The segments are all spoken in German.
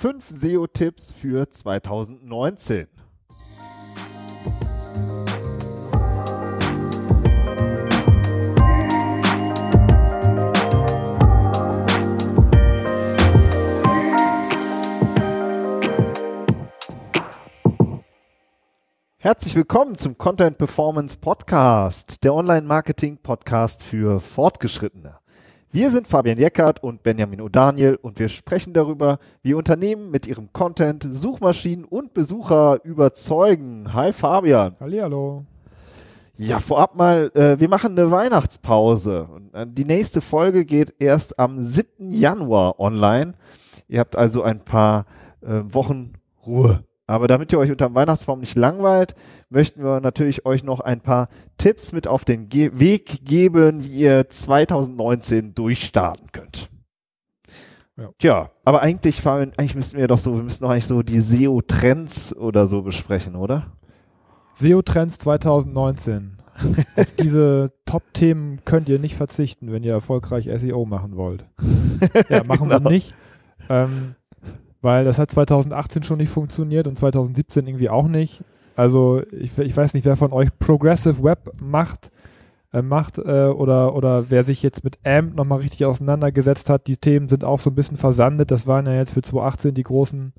5 SEO-Tipps für 2019. Herzlich willkommen zum Content Performance Podcast, der Online-Marketing-Podcast für Fortgeschrittene. Wir sind Fabian Jeckert und Benjamin O'Daniel und wir sprechen darüber, wie Unternehmen mit ihrem Content Suchmaschinen und Besucher überzeugen. Hi Fabian. Hallihallo. Ja, vorab mal, äh, wir machen eine Weihnachtspause. Äh, die nächste Folge geht erst am 7. Januar online. Ihr habt also ein paar äh, Wochen Ruhe. Aber damit ihr euch unter dem Weihnachtsbaum nicht langweilt, möchten wir natürlich euch noch ein paar Tipps mit auf den Ge Weg geben, wie ihr 2019 durchstarten könnt. Ja. Tja, aber eigentlich, eigentlich müssten wir doch so, wir müssten doch eigentlich so die SEO-Trends oder so besprechen, oder? SEO-Trends 2019. Auf diese Top-Themen könnt ihr nicht verzichten, wenn ihr erfolgreich SEO machen wollt. Ja, machen genau. wir nicht. Ähm, weil das hat 2018 schon nicht funktioniert und 2017 irgendwie auch nicht. Also ich, ich weiß nicht, wer von euch Progressive Web macht, äh, macht äh, oder, oder wer sich jetzt mit AMP nochmal richtig auseinandergesetzt hat. Die Themen sind auch so ein bisschen versandet. Das waren ja jetzt für 2018 die großen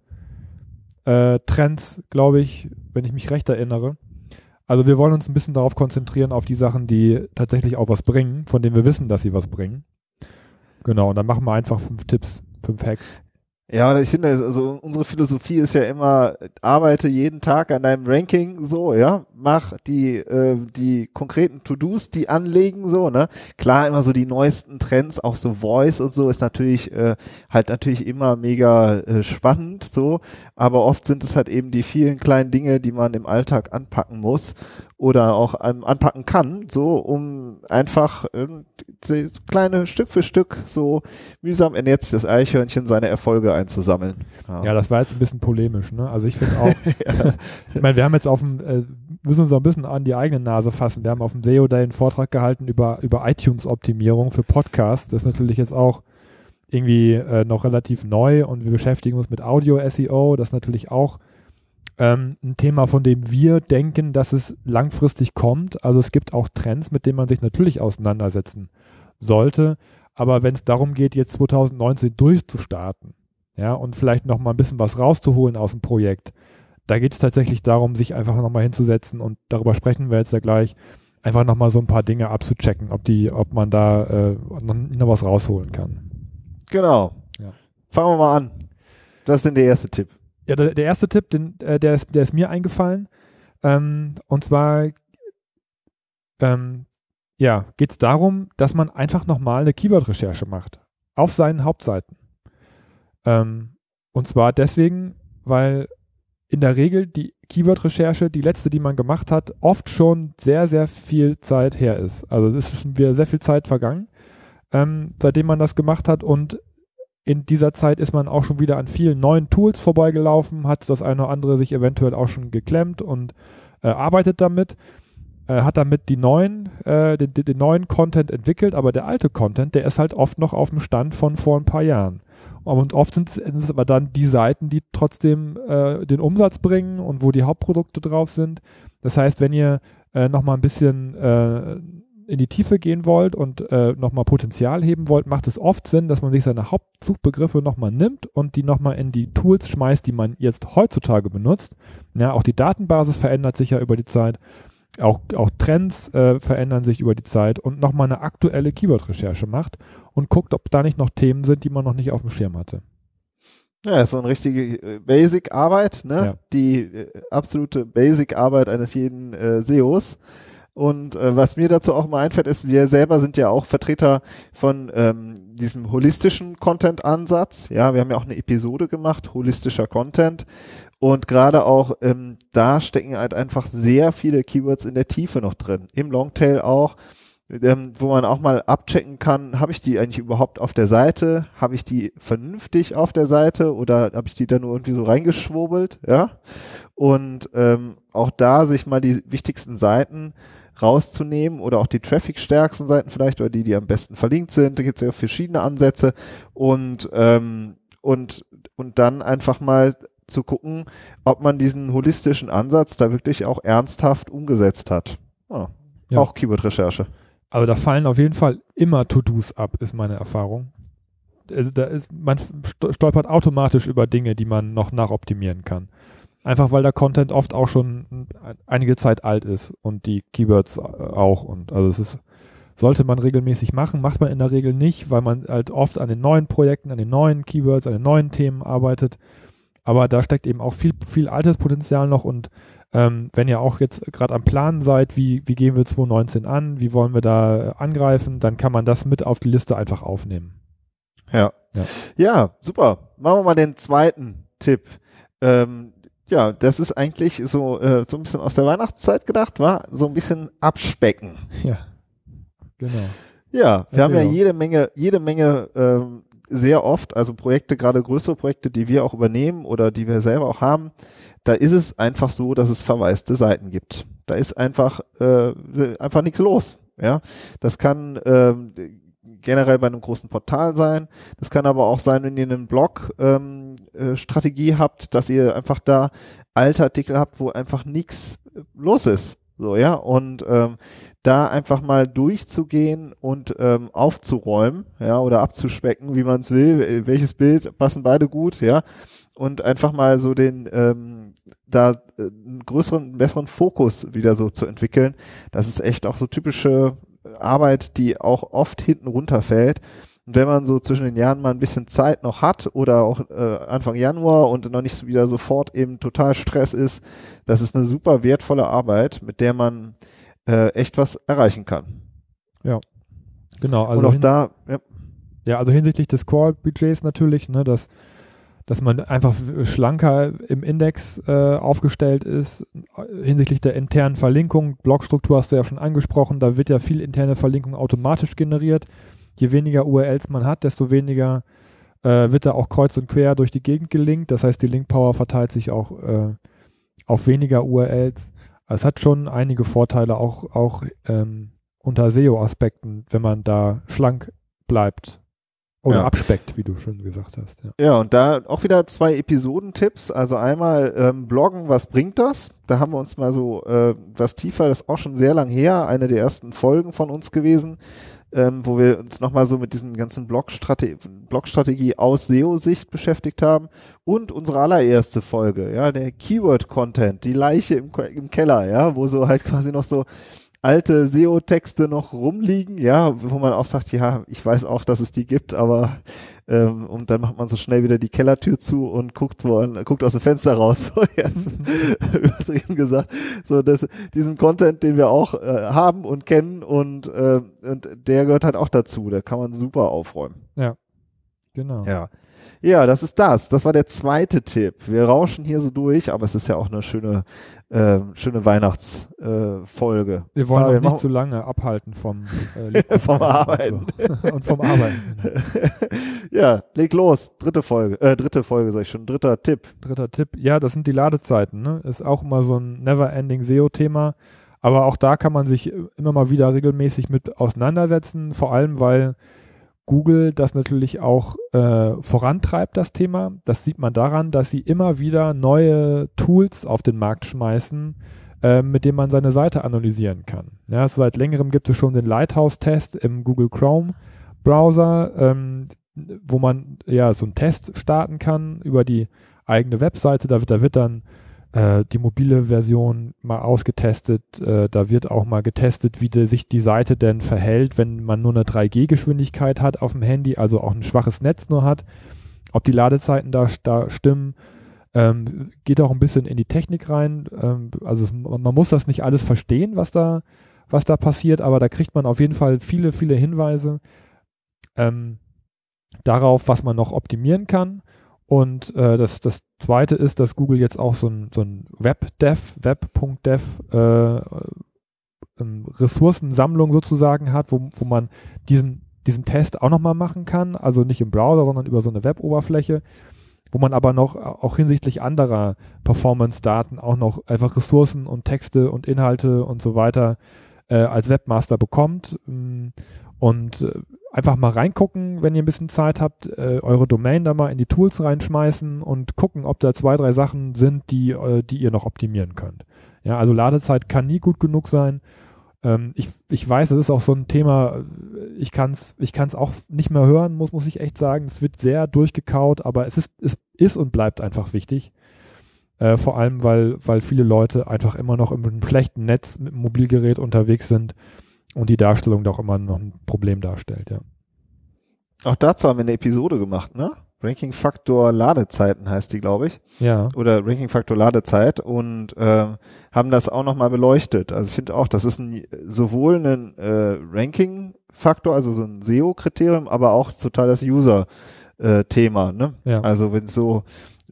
äh, Trends, glaube ich, wenn ich mich recht erinnere. Also wir wollen uns ein bisschen darauf konzentrieren, auf die Sachen, die tatsächlich auch was bringen, von denen wir wissen, dass sie was bringen. Genau, und dann machen wir einfach fünf Tipps, fünf Hacks. Ja, ich finde, also unsere Philosophie ist ja immer, arbeite jeden Tag an deinem Ranking so, ja, mach die, äh, die konkreten To-Dos, die anlegen, so, ne? Klar, immer so die neuesten Trends, auch so Voice und so, ist natürlich äh, halt natürlich immer mega äh, spannend, so, aber oft sind es halt eben die vielen kleinen Dinge, die man im Alltag anpacken muss oder auch ähm, anpacken kann, so um einfach ähm, kleine Stück für Stück so mühsam ernährt sich das Eichhörnchen seine Erfolge einzusammeln. Ja, ja das war jetzt ein bisschen polemisch, ne? Also ich finde auch, ja. ich meine, wir haben jetzt auf dem, äh, müssen uns auch ein bisschen an die eigene Nase fassen. Wir haben auf dem SEO Day einen Vortrag gehalten über, über iTunes-Optimierung für Podcasts. Das ist natürlich jetzt auch irgendwie äh, noch relativ neu und wir beschäftigen uns mit Audio-SEO. Das ist natürlich auch ähm, ein Thema, von dem wir denken, dass es langfristig kommt. Also es gibt auch Trends, mit denen man sich natürlich auseinandersetzen sollte. Aber wenn es darum geht, jetzt 2019 durchzustarten, ja, und vielleicht noch mal ein bisschen was rauszuholen aus dem Projekt, da geht es tatsächlich darum, sich einfach noch mal hinzusetzen und darüber sprechen wir jetzt ja gleich, einfach noch mal so ein paar Dinge abzuchecken, ob die, ob man da äh, noch, noch was rausholen kann. Genau. Ja. Fangen wir mal an. Das ist denn der erste Tipp. Ja, der, der erste Tipp, den, äh, der, ist, der ist mir eingefallen. Ähm, und zwar ähm, ja, geht es darum, dass man einfach nochmal eine Keyword-Recherche macht. Auf seinen Hauptseiten. Ähm, und zwar deswegen, weil in der Regel die Keyword-Recherche, die letzte, die man gemacht hat, oft schon sehr, sehr viel Zeit her ist. Also es ist schon wieder sehr viel Zeit vergangen, ähm, seitdem man das gemacht hat und in dieser Zeit ist man auch schon wieder an vielen neuen Tools vorbeigelaufen, hat das eine oder andere sich eventuell auch schon geklemmt und äh, arbeitet damit, äh, hat damit die neuen, äh, den, den, neuen Content entwickelt, aber der alte Content, der ist halt oft noch auf dem Stand von vor ein paar Jahren. Und oft sind es aber dann die Seiten, die trotzdem äh, den Umsatz bringen und wo die Hauptprodukte drauf sind. Das heißt, wenn ihr äh, nochmal ein bisschen äh, in die Tiefe gehen wollt und äh, nochmal Potenzial heben wollt, macht es oft Sinn, dass man sich seine Hauptsuchbegriffe nochmal nimmt und die nochmal in die Tools schmeißt, die man jetzt heutzutage benutzt. Ja, auch die Datenbasis verändert sich ja über die Zeit. Auch, auch Trends äh, verändern sich über die Zeit und nochmal eine aktuelle Keyword-Recherche macht und guckt, ob da nicht noch Themen sind, die man noch nicht auf dem Schirm hatte. Ja, ist so eine richtige äh, Basic-Arbeit, ne? Ja. Die äh, absolute Basic-Arbeit eines jeden äh, SEOs. Und äh, was mir dazu auch mal einfällt, ist, wir selber sind ja auch Vertreter von ähm, diesem holistischen Content-Ansatz. Ja, wir haben ja auch eine Episode gemacht, holistischer Content. Und gerade auch ähm, da stecken halt einfach sehr viele Keywords in der Tiefe noch drin. Im Longtail auch, ähm, wo man auch mal abchecken kann, habe ich die eigentlich überhaupt auf der Seite? Habe ich die vernünftig auf der Seite oder habe ich die da nur irgendwie so reingeschwurbelt? Ja. Und ähm, auch da sich mal die wichtigsten Seiten rauszunehmen oder auch die trafficstärksten Seiten vielleicht oder die, die am besten verlinkt sind. Da gibt es ja verschiedene Ansätze und ähm, und, und dann einfach mal zu gucken, ob man diesen holistischen Ansatz da wirklich auch ernsthaft umgesetzt hat. Ah, ja. Auch Keyword-Recherche. Also da fallen auf jeden Fall immer To-Dos ab, ist meine Erfahrung. Also da ist, man stolpert automatisch über Dinge, die man noch nachoptimieren kann. Einfach weil der Content oft auch schon einige Zeit alt ist und die Keywords äh, auch. Und also es ist, sollte man regelmäßig machen, macht man in der Regel nicht, weil man halt oft an den neuen Projekten, an den neuen Keywords, an den neuen Themen arbeitet. Aber da steckt eben auch viel, viel altes Potenzial noch und ähm, wenn ihr auch jetzt gerade am Plan seid, wie, wie gehen wir 2019 an, wie wollen wir da angreifen, dann kann man das mit auf die Liste einfach aufnehmen. Ja. Ja, ja super. Machen wir mal den zweiten Tipp. Ähm, ja, das ist eigentlich so, äh, so ein bisschen aus der Weihnachtszeit gedacht, war so ein bisschen abspecken. Ja, genau. Ja, wir Erzähl haben ja jede Menge, jede Menge ähm, sehr oft, also Projekte, gerade größere Projekte, die wir auch übernehmen oder die wir selber auch haben, da ist es einfach so, dass es verwaiste Seiten gibt. Da ist einfach äh, einfach nichts los. Ja, das kann ähm, generell bei einem großen Portal sein. Das kann aber auch sein, wenn ihr einen Blog-Strategie ähm, äh, habt, dass ihr einfach da alte Artikel habt, wo einfach nichts äh, los ist. So, ja, und ähm, da einfach mal durchzugehen und ähm, aufzuräumen, ja, oder abzuspecken, wie man es will, welches Bild passen beide gut, ja, und einfach mal so den, ähm, da äh, einen größeren, besseren Fokus wieder so zu entwickeln. Das ist echt auch so typische Arbeit, die auch oft hinten runterfällt. Und wenn man so zwischen den Jahren mal ein bisschen Zeit noch hat oder auch äh, Anfang Januar und noch nicht wieder sofort eben total Stress ist, das ist eine super wertvolle Arbeit, mit der man äh, echt was erreichen kann. Ja, genau. Also und auch da, ja. ja, also hinsichtlich des Core-Budgets natürlich, ne, dass dass man einfach schlanker im Index äh, aufgestellt ist. Hinsichtlich der internen Verlinkung, Blogstruktur hast du ja schon angesprochen, da wird ja viel interne Verlinkung automatisch generiert. Je weniger URLs man hat, desto weniger äh, wird da auch kreuz und quer durch die Gegend gelinkt. Das heißt, die Link-Power verteilt sich auch äh, auf weniger URLs. Es hat schon einige Vorteile, auch, auch ähm, unter SEO-Aspekten, wenn man da schlank bleibt. Oder ja. abspeckt, wie du schon gesagt hast. Ja, ja und da auch wieder zwei Episodentipps. Also einmal ähm, Bloggen, was bringt das? Da haben wir uns mal so äh, was tiefer, das ist auch schon sehr lang her, eine der ersten Folgen von uns gewesen, ähm, wo wir uns nochmal so mit diesen ganzen Blogstrategie, Blogstrategie aus SEO-Sicht beschäftigt haben. Und unsere allererste Folge, ja, der Keyword-Content, die Leiche im, im Keller, ja, wo so halt quasi noch so alte SEO-Texte noch rumliegen, ja, wo man auch sagt, ja, ich weiß auch, dass es die gibt, aber ähm, und dann macht man so schnell wieder die Kellertür zu und guckt wo, guckt aus dem Fenster raus, so jetzt übertrieben gesagt, so das, diesen Content, den wir auch äh, haben und kennen und äh, und der gehört halt auch dazu, da kann man super aufräumen. Ja, genau. Ja. Ja, das ist das. Das war der zweite Tipp. Wir rauschen hier so durch, aber es ist ja auch eine schöne, äh, schöne Weihnachtsfolge. Äh, wir wollen auch nicht zu lange abhalten vom, äh, vom Arbeiten. Und, so. und vom Arbeiten. ja, leg los. Dritte Folge, äh, dritte Folge sag ich schon. Dritter Tipp. Dritter Tipp. Ja, das sind die Ladezeiten. Ne? Ist auch immer so ein never-ending SEO-Thema. Aber auch da kann man sich immer mal wieder regelmäßig mit auseinandersetzen. Vor allem, weil Google das natürlich auch äh, vorantreibt, das Thema. Das sieht man daran, dass sie immer wieder neue Tools auf den Markt schmeißen, äh, mit denen man seine Seite analysieren kann. Ja, also seit längerem gibt es schon den Lighthouse-Test im Google Chrome Browser, ähm, wo man ja so einen Test starten kann über die eigene Webseite. Da wird, da wird dann äh, die mobile Version mal ausgetestet. Äh, da wird auch mal getestet, wie de, sich die Seite denn verhält, wenn man nur eine 3G-Geschwindigkeit hat auf dem Handy, also auch ein schwaches Netz nur hat. Ob die Ladezeiten da, da stimmen. Ähm, geht auch ein bisschen in die Technik rein. Ähm, also es, man muss das nicht alles verstehen, was da, was da passiert, aber da kriegt man auf jeden Fall viele, viele Hinweise ähm, darauf, was man noch optimieren kann. Und äh, das, das zweite ist, dass Google jetzt auch so ein, so ein Webdev, Web.dev äh, ähm, Ressourcensammlung sozusagen hat, wo, wo man diesen, diesen Test auch nochmal machen kann. Also nicht im Browser, sondern über so eine Web-Oberfläche, wo man aber noch auch hinsichtlich anderer Performance-Daten auch noch einfach Ressourcen und Texte und Inhalte und so weiter äh, als Webmaster bekommt. Mm, und äh, einfach mal reingucken, wenn ihr ein bisschen Zeit habt, äh, eure Domain da mal in die Tools reinschmeißen und gucken, ob da zwei, drei Sachen sind, die, äh, die ihr noch optimieren könnt. Ja, also Ladezeit kann nie gut genug sein. Ähm, ich, ich weiß, das ist auch so ein Thema, ich kann es ich kann's auch nicht mehr hören, muss, muss ich echt sagen. Es wird sehr durchgekaut, aber es ist, es ist und bleibt einfach wichtig. Äh, vor allem, weil, weil viele Leute einfach immer noch im schlechten Netz mit Mobilgerät unterwegs sind und die Darstellung doch immer noch ein Problem darstellt, ja. Auch dazu haben wir eine Episode gemacht, ne? Ranking Faktor Ladezeiten heißt die, glaube ich. Ja. Oder Ranking Faktor Ladezeit und äh, haben das auch nochmal beleuchtet. Also ich finde auch, das ist ein, sowohl ein äh, Ranking Faktor, also so ein SEO-Kriterium, aber auch total das User-Thema. Äh, ne? Ja. Also wenn so,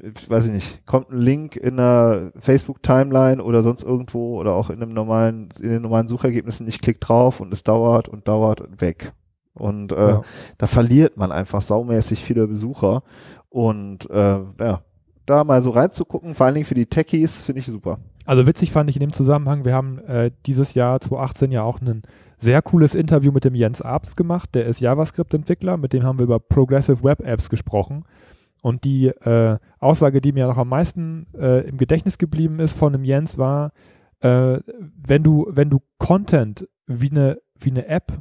ich weiß ich nicht, kommt ein Link in einer Facebook-Timeline oder sonst irgendwo oder auch in einem normalen, in den normalen Suchergebnissen, ich klicke drauf und es dauert und dauert und weg. Und äh, ja. da verliert man einfach saumäßig viele Besucher. Und äh, ja, da mal so reinzugucken, vor allen Dingen für die Techies, finde ich super. Also witzig fand ich in dem Zusammenhang, wir haben äh, dieses Jahr 2018 ja auch ein sehr cooles Interview mit dem Jens Abs gemacht, der ist JavaScript-Entwickler, mit dem haben wir über Progressive Web Apps gesprochen. Und die äh, Aussage, die mir noch am meisten äh, im Gedächtnis geblieben ist von dem Jens, war, äh, wenn du, wenn du Content wie eine, wie eine App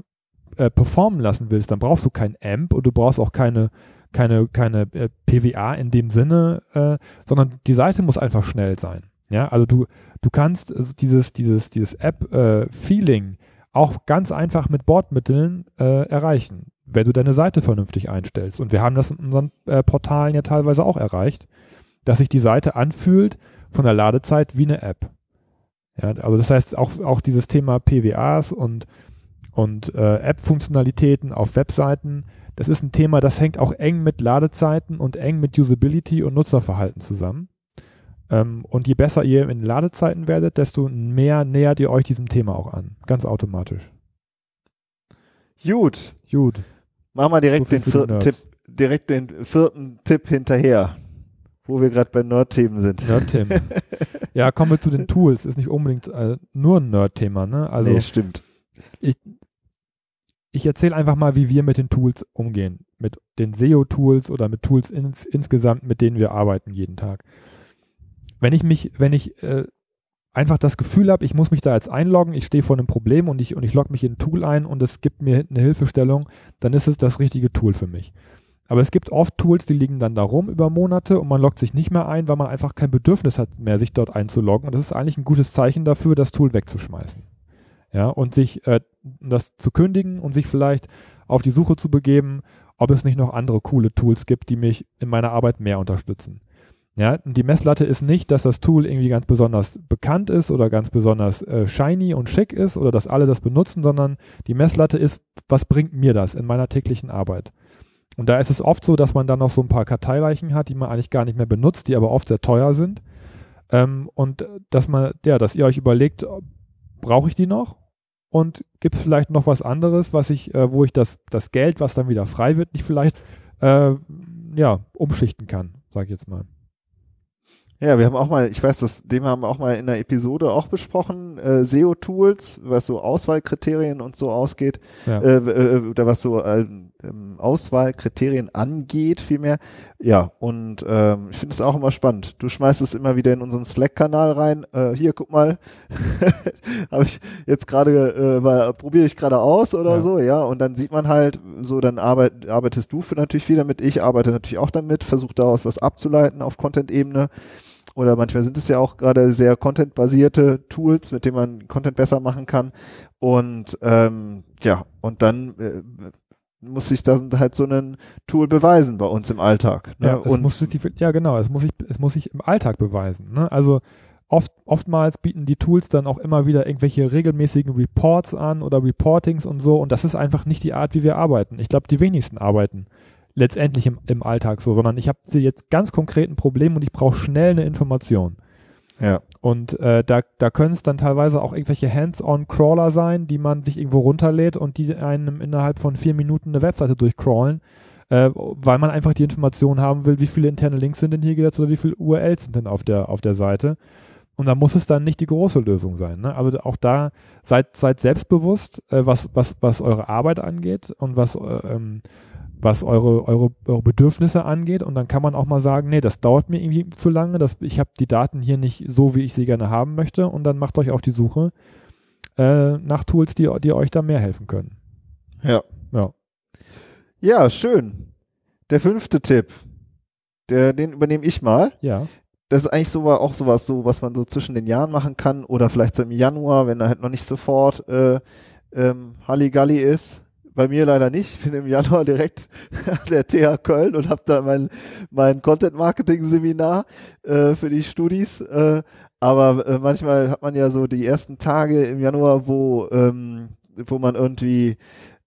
äh, performen lassen willst, dann brauchst du kein AMP und du brauchst auch keine, keine, keine äh, PWA in dem Sinne, äh, sondern die Seite muss einfach schnell sein. Ja, also du, du kannst dieses, dieses, dieses App-Feeling auch ganz einfach mit Bordmitteln erreichen, wenn du deine Seite vernünftig einstellst. Und wir haben das in unseren äh, Portalen ja teilweise auch erreicht, dass sich die Seite anfühlt von der Ladezeit wie eine App. Ja, also das heißt auch, auch dieses Thema PWAs und und äh, App-Funktionalitäten auf Webseiten, das ist ein Thema, das hängt auch eng mit Ladezeiten und eng mit Usability und Nutzerverhalten zusammen. Ähm, und je besser ihr in Ladezeiten werdet, desto mehr nähert ihr euch diesem Thema auch an. Ganz automatisch. Gut. Gut. Machen wir direkt, so den vierten Tipp, direkt den vierten Tipp hinterher, wo wir gerade bei Nerd-Themen sind. Nerd-Themen. ja, kommen wir zu den Tools. Ist nicht unbedingt äh, nur ein Nerd-Thema, ne? Also, nee, stimmt. Ich, ich erzähle einfach mal, wie wir mit den Tools umgehen. Mit den SEO-Tools oder mit Tools ins, insgesamt, mit denen wir arbeiten jeden Tag. Wenn ich mich, wenn ich äh, einfach das Gefühl habe, ich muss mich da jetzt einloggen, ich stehe vor einem Problem und ich, und ich logge mich in ein Tool ein und es gibt mir eine Hilfestellung, dann ist es das richtige Tool für mich. Aber es gibt oft Tools, die liegen dann da rum über Monate und man loggt sich nicht mehr ein, weil man einfach kein Bedürfnis hat, mehr sich dort einzuloggen. Und das ist eigentlich ein gutes Zeichen dafür, das Tool wegzuschmeißen ja, und sich äh, das zu kündigen und sich vielleicht auf die Suche zu begeben, ob es nicht noch andere coole Tools gibt, die mich in meiner Arbeit mehr unterstützen. Ja, die Messlatte ist nicht, dass das Tool irgendwie ganz besonders bekannt ist oder ganz besonders äh, shiny und schick ist oder dass alle das benutzen, sondern die Messlatte ist, was bringt mir das in meiner täglichen Arbeit? Und da ist es oft so, dass man dann noch so ein paar Karteileichen hat, die man eigentlich gar nicht mehr benutzt, die aber oft sehr teuer sind. Ähm, und dass man, ja, dass ihr euch überlegt, brauche ich die noch? Und gibt es vielleicht noch was anderes, was ich, äh, wo ich das, das Geld, was dann wieder frei wird, nicht vielleicht äh, ja, umschichten kann, sage ich jetzt mal. Ja, wir haben auch mal, ich weiß, das, dem haben wir auch mal in der Episode auch besprochen, äh, SEO-Tools, was so Auswahlkriterien und so ausgeht, ja. äh, äh, oder was so äh, ähm, Auswahlkriterien angeht, vielmehr. Ja, und ähm, ich finde es auch immer spannend. Du schmeißt es immer wieder in unseren Slack-Kanal rein. Äh, hier, guck mal, habe ich jetzt gerade, äh, probiere ich gerade aus oder ja. so, ja. Und dann sieht man halt, so, dann arbeit, arbeitest du für natürlich viel damit, ich arbeite natürlich auch damit, versuche daraus was abzuleiten auf Content-Ebene oder manchmal sind es ja auch gerade sehr contentbasierte Tools, mit denen man Content besser machen kann. Und ähm, ja, und dann äh, muss sich dann halt so ein Tool beweisen bei uns im Alltag. Ne? Ja, es muss sich, ja, genau, es muss sich, es muss sich im Alltag beweisen. Ne? Also oft, oftmals bieten die Tools dann auch immer wieder irgendwelche regelmäßigen Reports an oder Reportings und so. Und das ist einfach nicht die Art, wie wir arbeiten. Ich glaube, die wenigsten arbeiten letztendlich im, im Alltag so, sondern ich habe jetzt ganz konkret ein Problem und ich brauche schnell eine Information. Ja. Und äh, da, da können es dann teilweise auch irgendwelche Hands-on-Crawler sein, die man sich irgendwo runterlädt und die einem innerhalb von vier Minuten eine Webseite durchcrawlen, äh, weil man einfach die Information haben will, wie viele interne Links sind denn hier gesetzt oder wie viele URLs sind denn auf der, auf der Seite. Und da muss es dann nicht die große Lösung sein. Ne? Aber auch da seid, seid selbstbewusst, äh, was, was, was eure Arbeit angeht und was, äh, ähm, was eure, eure, eure Bedürfnisse angeht. Und dann kann man auch mal sagen, nee, das dauert mir irgendwie zu lange, das, ich habe die Daten hier nicht so, wie ich sie gerne haben möchte. Und dann macht euch auf die Suche äh, nach Tools, die, die euch da mehr helfen können. Ja. Ja. Ja, schön. Der fünfte Tipp, der, den übernehme ich mal. Ja das ist eigentlich so auch sowas, so was man so zwischen den Jahren machen kann oder vielleicht so im Januar, wenn er halt noch nicht sofort äh, ähm, Halligalli ist. Bei mir leider nicht. Ich bin im Januar direkt an der TH Köln und habe da mein, mein Content-Marketing-Seminar äh, für die Studis. Äh, aber äh, manchmal hat man ja so die ersten Tage im Januar, wo, ähm, wo man irgendwie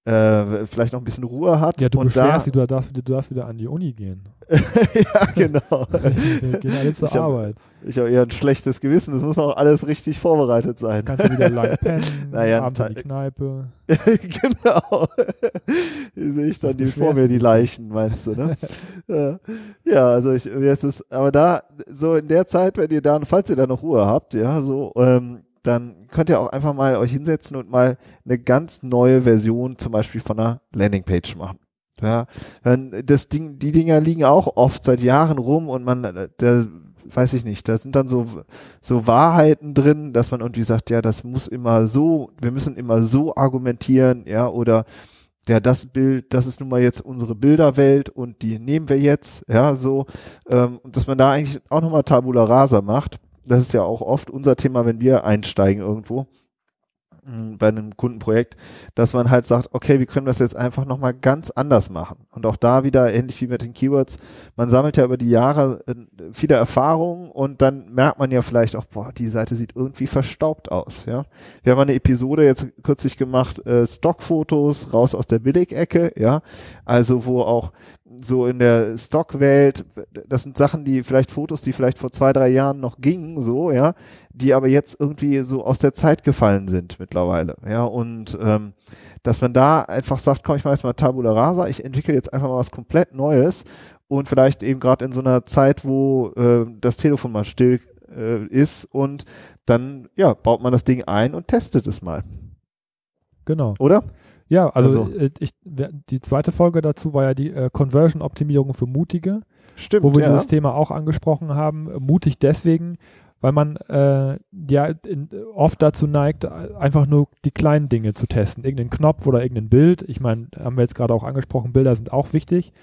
äh, vielleicht noch ein bisschen Ruhe hat. Ja, du und beschwerst dich, du darfst, du darfst wieder an die Uni gehen. ja, genau. Wir gehen alle zur ich hab, Arbeit. Ich habe eher ein schlechtes Gewissen, das muss auch alles richtig vorbereitet sein. Kannst du wieder lang pennen, naja, abends in die Kneipe. genau. Hier sehe ich dann die, vor mir die Leichen, meinst du, ne? ja, also ich, wie heißt es, aber da, so in der Zeit, wenn ihr da, falls ihr da noch Ruhe habt, ja, so, ähm, dann könnt ihr auch einfach mal euch hinsetzen und mal eine ganz neue Version zum Beispiel von einer Landingpage machen. Ja, das Ding, die Dinger liegen auch oft seit Jahren rum und man, der, weiß ich nicht, da sind dann so, so Wahrheiten drin, dass man irgendwie sagt, ja, das muss immer so, wir müssen immer so argumentieren, ja, oder ja, das Bild, das ist nun mal jetzt unsere Bilderwelt und die nehmen wir jetzt, ja, so, ähm, dass man da eigentlich auch nochmal Tabula Rasa macht das ist ja auch oft unser Thema, wenn wir einsteigen irgendwo mm, bei einem Kundenprojekt, dass man halt sagt, okay, wir können das jetzt einfach nochmal ganz anders machen. Und auch da wieder ähnlich wie mit den Keywords, man sammelt ja über die Jahre äh, viele Erfahrungen und dann merkt man ja vielleicht auch, boah, die Seite sieht irgendwie verstaubt aus. Ja, Wir haben eine Episode jetzt kürzlich gemacht, äh, Stockfotos raus aus der Billigecke, ja, also wo auch so in der Stockwelt, das sind Sachen, die vielleicht Fotos, die vielleicht vor zwei, drei Jahren noch gingen, so, ja, die aber jetzt irgendwie so aus der Zeit gefallen sind mittlerweile, ja, und ähm, dass man da einfach sagt, komm, ich mache jetzt mal Tabula Rasa, ich entwickle jetzt einfach mal was komplett Neues und vielleicht eben gerade in so einer Zeit, wo äh, das Telefon mal still äh, ist und dann, ja, baut man das Ding ein und testet es mal. Genau. Oder? Ja, also, also. Äh, ich, die zweite Folge dazu war ja die äh, Conversion-Optimierung für Mutige. Stimmt. Wo wir ja. dieses Thema auch angesprochen haben. Mutig deswegen, weil man äh, ja in, oft dazu neigt, einfach nur die kleinen Dinge zu testen. Irgendeinen Knopf oder irgendein Bild. Ich meine, haben wir jetzt gerade auch angesprochen, Bilder sind auch wichtig.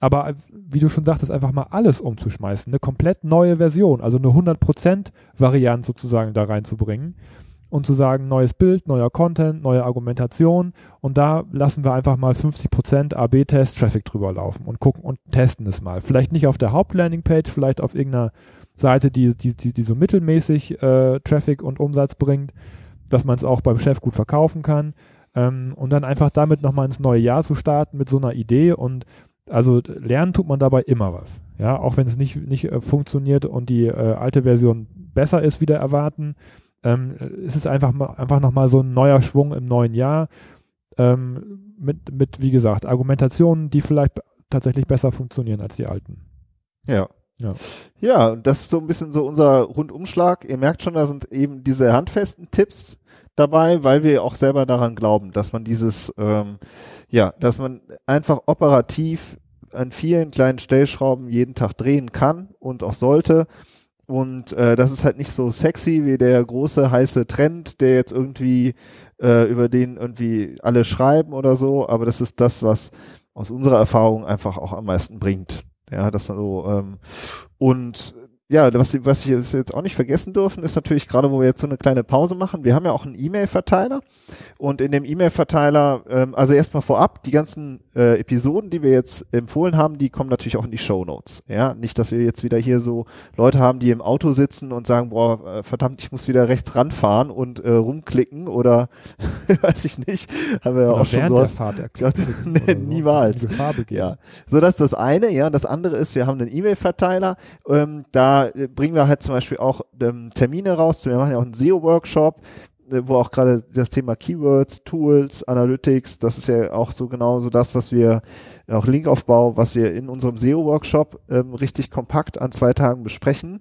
Aber äh, wie du schon sagtest, einfach mal alles umzuschmeißen. Eine komplett neue Version, also eine 100% Variante sozusagen da reinzubringen und zu sagen, neues Bild, neuer Content, neue Argumentation und da lassen wir einfach mal 50% AB-Test Traffic drüber laufen und gucken und testen es mal. Vielleicht nicht auf der Hauptlandingpage, vielleicht auf irgendeiner Seite, die, die, die, die so mittelmäßig äh, Traffic und Umsatz bringt, dass man es auch beim Chef gut verkaufen kann ähm, und dann einfach damit nochmal ins neue Jahr zu starten mit so einer Idee und also lernen tut man dabei immer was. Ja, auch wenn es nicht, nicht äh, funktioniert und die äh, alte Version besser ist, wieder erwarten, ähm, ist es einfach, mal, einfach nochmal so ein neuer Schwung im neuen Jahr. Ähm, mit, mit, wie gesagt, Argumentationen, die vielleicht tatsächlich besser funktionieren als die alten. Ja. Ja. ja, das ist so ein bisschen so unser Rundumschlag. Ihr merkt schon, da sind eben diese handfesten Tipps dabei, weil wir auch selber daran glauben, dass man dieses, ähm, ja, dass man einfach operativ an vielen kleinen Stellschrauben jeden Tag drehen kann und auch sollte und äh, das ist halt nicht so sexy wie der große heiße Trend, der jetzt irgendwie äh, über den irgendwie alle schreiben oder so, aber das ist das, was aus unserer Erfahrung einfach auch am meisten bringt. Ja, das so ähm, und ja, was, was ich jetzt auch nicht vergessen dürfen, ist natürlich gerade, wo wir jetzt so eine kleine Pause machen, wir haben ja auch einen E-Mail-Verteiler und in dem E-Mail-Verteiler, ähm, also erstmal vorab, die ganzen äh, Episoden, die wir jetzt empfohlen haben, die kommen natürlich auch in die Show Notes. Ja, nicht, dass wir jetzt wieder hier so Leute haben, die im Auto sitzen und sagen, boah, äh, verdammt, ich muss wieder rechts ranfahren und äh, rumklicken oder weiß ich nicht, haben wir ja auch schon so. Der nee, niemals. Ja, so das ist das eine. Ja, das andere ist, wir haben einen E-Mail-Verteiler, ähm, da äh, bringen wir halt zum Beispiel auch ähm, Termine raus. Wir machen ja auch einen SEO-Workshop, äh, wo auch gerade das Thema Keywords, Tools, Analytics, das ist ja auch so genau so das, was wir, auch Linkaufbau, was wir in unserem SEO-Workshop ähm, richtig kompakt an zwei Tagen besprechen.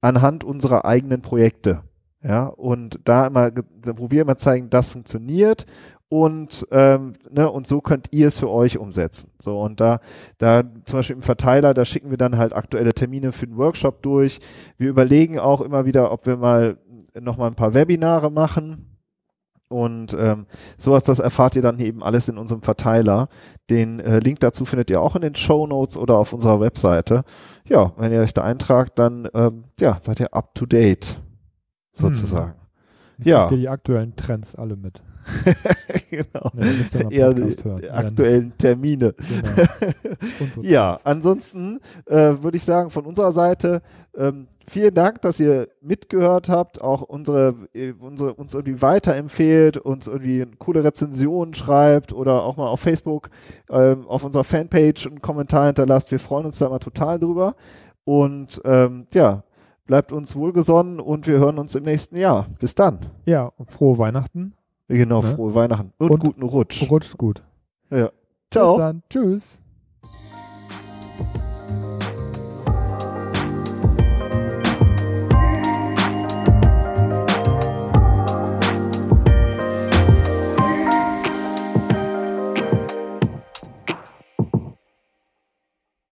anhand unserer eigenen Projekte. Ja, und da immer, wo wir immer zeigen, das funktioniert und, ähm, ne, und so könnt ihr es für euch umsetzen. So, und da, da zum Beispiel im Verteiler, da schicken wir dann halt aktuelle Termine für den Workshop durch. Wir überlegen auch immer wieder, ob wir mal nochmal ein paar Webinare machen. Und ähm, sowas, das erfahrt ihr dann eben alles in unserem Verteiler. Den äh, Link dazu findet ihr auch in den Show Notes oder auf unserer Webseite. Ja, wenn ihr euch da eintragt, dann ähm, ja, seid ihr up to date sozusagen. Hm. Ja. ihr die aktuellen Trends alle mit. genau. Ja, die aktuellen Termine. Genau. ja, ansonsten äh, würde ich sagen, von unserer Seite ähm, vielen Dank, dass ihr mitgehört habt, auch unsere, äh, unsere, uns irgendwie weiterempfehlt, uns irgendwie coole Rezension schreibt oder auch mal auf Facebook ähm, auf unserer Fanpage einen Kommentar hinterlasst. Wir freuen uns da immer total drüber. Und ähm, ja, bleibt uns wohlgesonnen und wir hören uns im nächsten Jahr. Bis dann. Ja, frohe Weihnachten. Genau, ne? frohe Weihnachten und, und guten Rutsch. Rutscht gut. Ja. Ciao. Bis dann. Tschüss.